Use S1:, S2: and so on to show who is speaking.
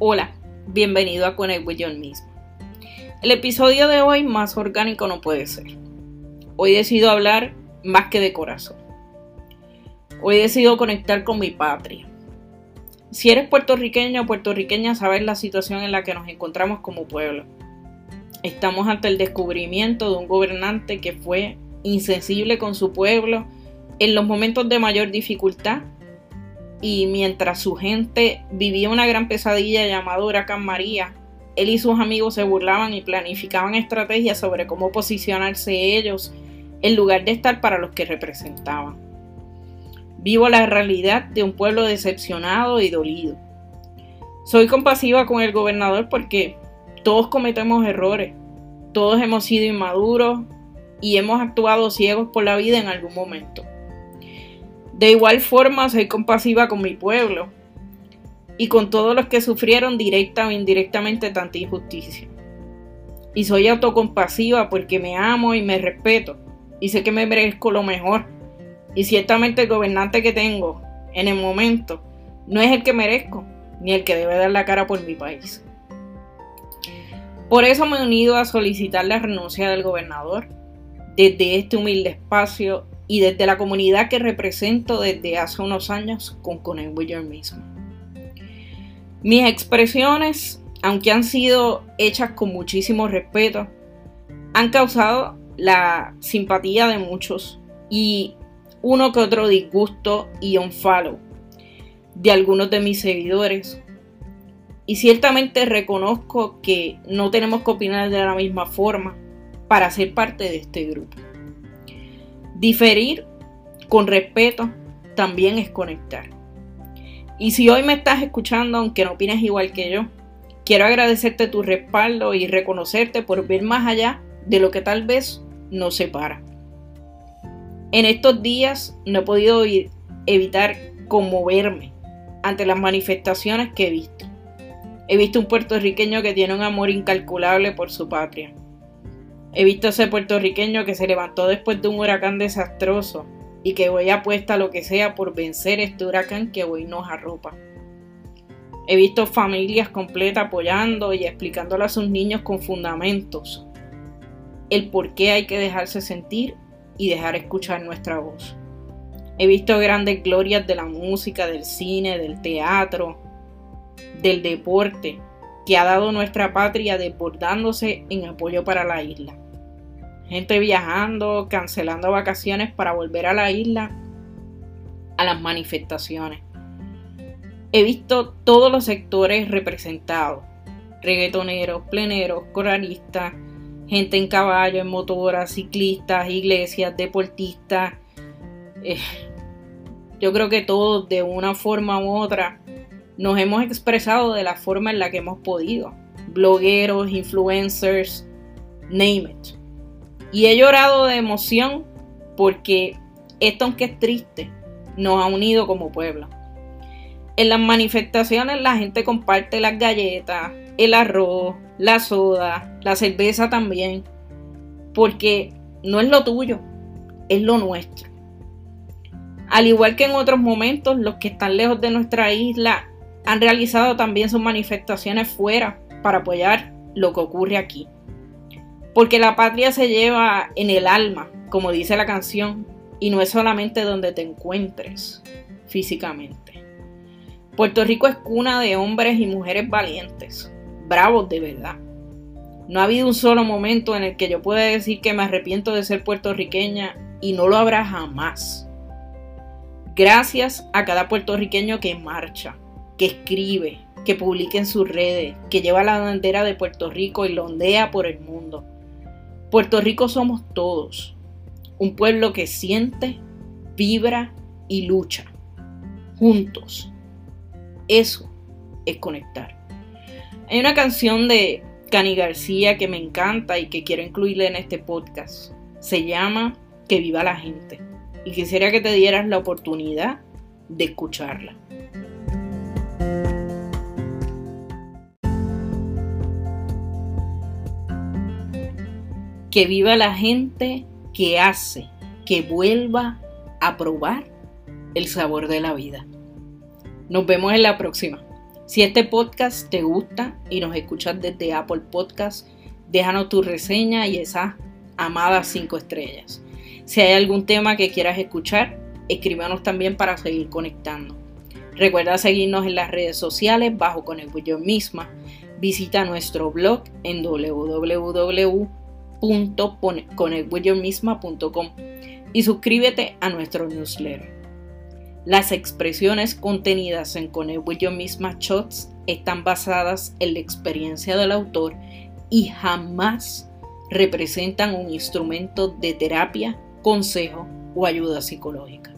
S1: Hola, bienvenido a Connect with John mismo. El episodio de hoy más orgánico no puede ser. Hoy decido hablar más que de corazón. Hoy decido conectar con mi patria. Si eres puertorriqueño o puertorriqueña, sabes la situación en la que nos encontramos como pueblo. Estamos ante el descubrimiento de un gobernante que fue insensible con su pueblo en los momentos de mayor dificultad y mientras su gente vivía una gran pesadilla llamada Huracán María, él y sus amigos se burlaban y planificaban estrategias sobre cómo posicionarse ellos en lugar de estar para los que representaban. Vivo la realidad de un pueblo decepcionado y dolido. Soy compasiva con el gobernador porque todos cometemos errores, todos hemos sido inmaduros y hemos actuado ciegos por la vida en algún momento. De igual forma, soy compasiva con mi pueblo y con todos los que sufrieron directa o indirectamente tanta injusticia. Y soy autocompasiva porque me amo y me respeto y sé que me merezco lo mejor. Y ciertamente el gobernante que tengo en el momento no es el que merezco ni el que debe dar la cara por mi país. Por eso me he unido a solicitar la renuncia del gobernador desde este humilde espacio y desde la comunidad que represento desde hace unos años con Connect mismo. Mis expresiones, aunque han sido hechas con muchísimo respeto, han causado la simpatía de muchos y uno que otro disgusto y un follow de algunos de mis seguidores. Y ciertamente reconozco que no tenemos que opinar de la misma forma para ser parte de este grupo. Diferir con respeto también es conectar. Y si hoy me estás escuchando, aunque no opines igual que yo, quiero agradecerte tu respaldo y reconocerte por ver más allá de lo que tal vez nos separa. En estos días no he podido evitar conmoverme ante las manifestaciones que he visto. He visto un puertorriqueño que tiene un amor incalculable por su patria He visto ese puertorriqueño que se levantó después de un huracán desastroso y que hoy apuesta lo que sea por vencer este huracán que hoy nos arropa. He visto familias completas apoyando y explicándole a sus niños con fundamentos el por qué hay que dejarse sentir y dejar escuchar nuestra voz. He visto grandes glorias de la música, del cine, del teatro, del deporte, que ha dado nuestra patria desbordándose en apoyo para la isla. Gente viajando, cancelando vacaciones para volver a la isla, a las manifestaciones. He visto todos los sectores representados, reggaetoneros, pleneros, coralistas, gente en caballo, en motoras, ciclistas, iglesias, deportistas. Eh, yo creo que todos de una forma u otra nos hemos expresado de la forma en la que hemos podido. Blogueros, influencers, name it. Y he llorado de emoción porque esto, aunque es triste, nos ha unido como pueblo. En las manifestaciones la gente comparte las galletas, el arroz, la soda, la cerveza también, porque no es lo tuyo, es lo nuestro. Al igual que en otros momentos, los que están lejos de nuestra isla han realizado también sus manifestaciones fuera para apoyar lo que ocurre aquí. Porque la patria se lleva en el alma, como dice la canción, y no es solamente donde te encuentres físicamente. Puerto Rico es cuna de hombres y mujeres valientes, bravos de verdad. No ha habido un solo momento en el que yo pueda decir que me arrepiento de ser puertorriqueña y no lo habrá jamás. Gracias a cada puertorriqueño que marcha, que escribe, que publica en sus redes, que lleva la bandera de Puerto Rico y lo ondea por el mundo. Puerto Rico somos todos, un pueblo que siente, vibra y lucha, juntos. Eso es conectar. Hay una canción de Cani García que me encanta y que quiero incluirle en este podcast. Se llama Que viva la gente. Y quisiera que te dieras la oportunidad de escucharla. Que viva la gente que hace que vuelva a probar el sabor de la vida. Nos vemos en la próxima. Si este podcast te gusta y nos escuchas desde Apple Podcast, déjanos tu reseña y esas amadas 5 estrellas. Si hay algún tema que quieras escuchar, escríbanos también para seguir conectando. Recuerda seguirnos en las redes sociales bajo Connect Yo Misma. Visita nuestro blog en y suscríbete a nuestro newsletter. Las expresiones contenidas en Connect With Your Misma Shots están basadas en la experiencia del autor y jamás representan un instrumento de terapia, consejo o ayuda psicológica.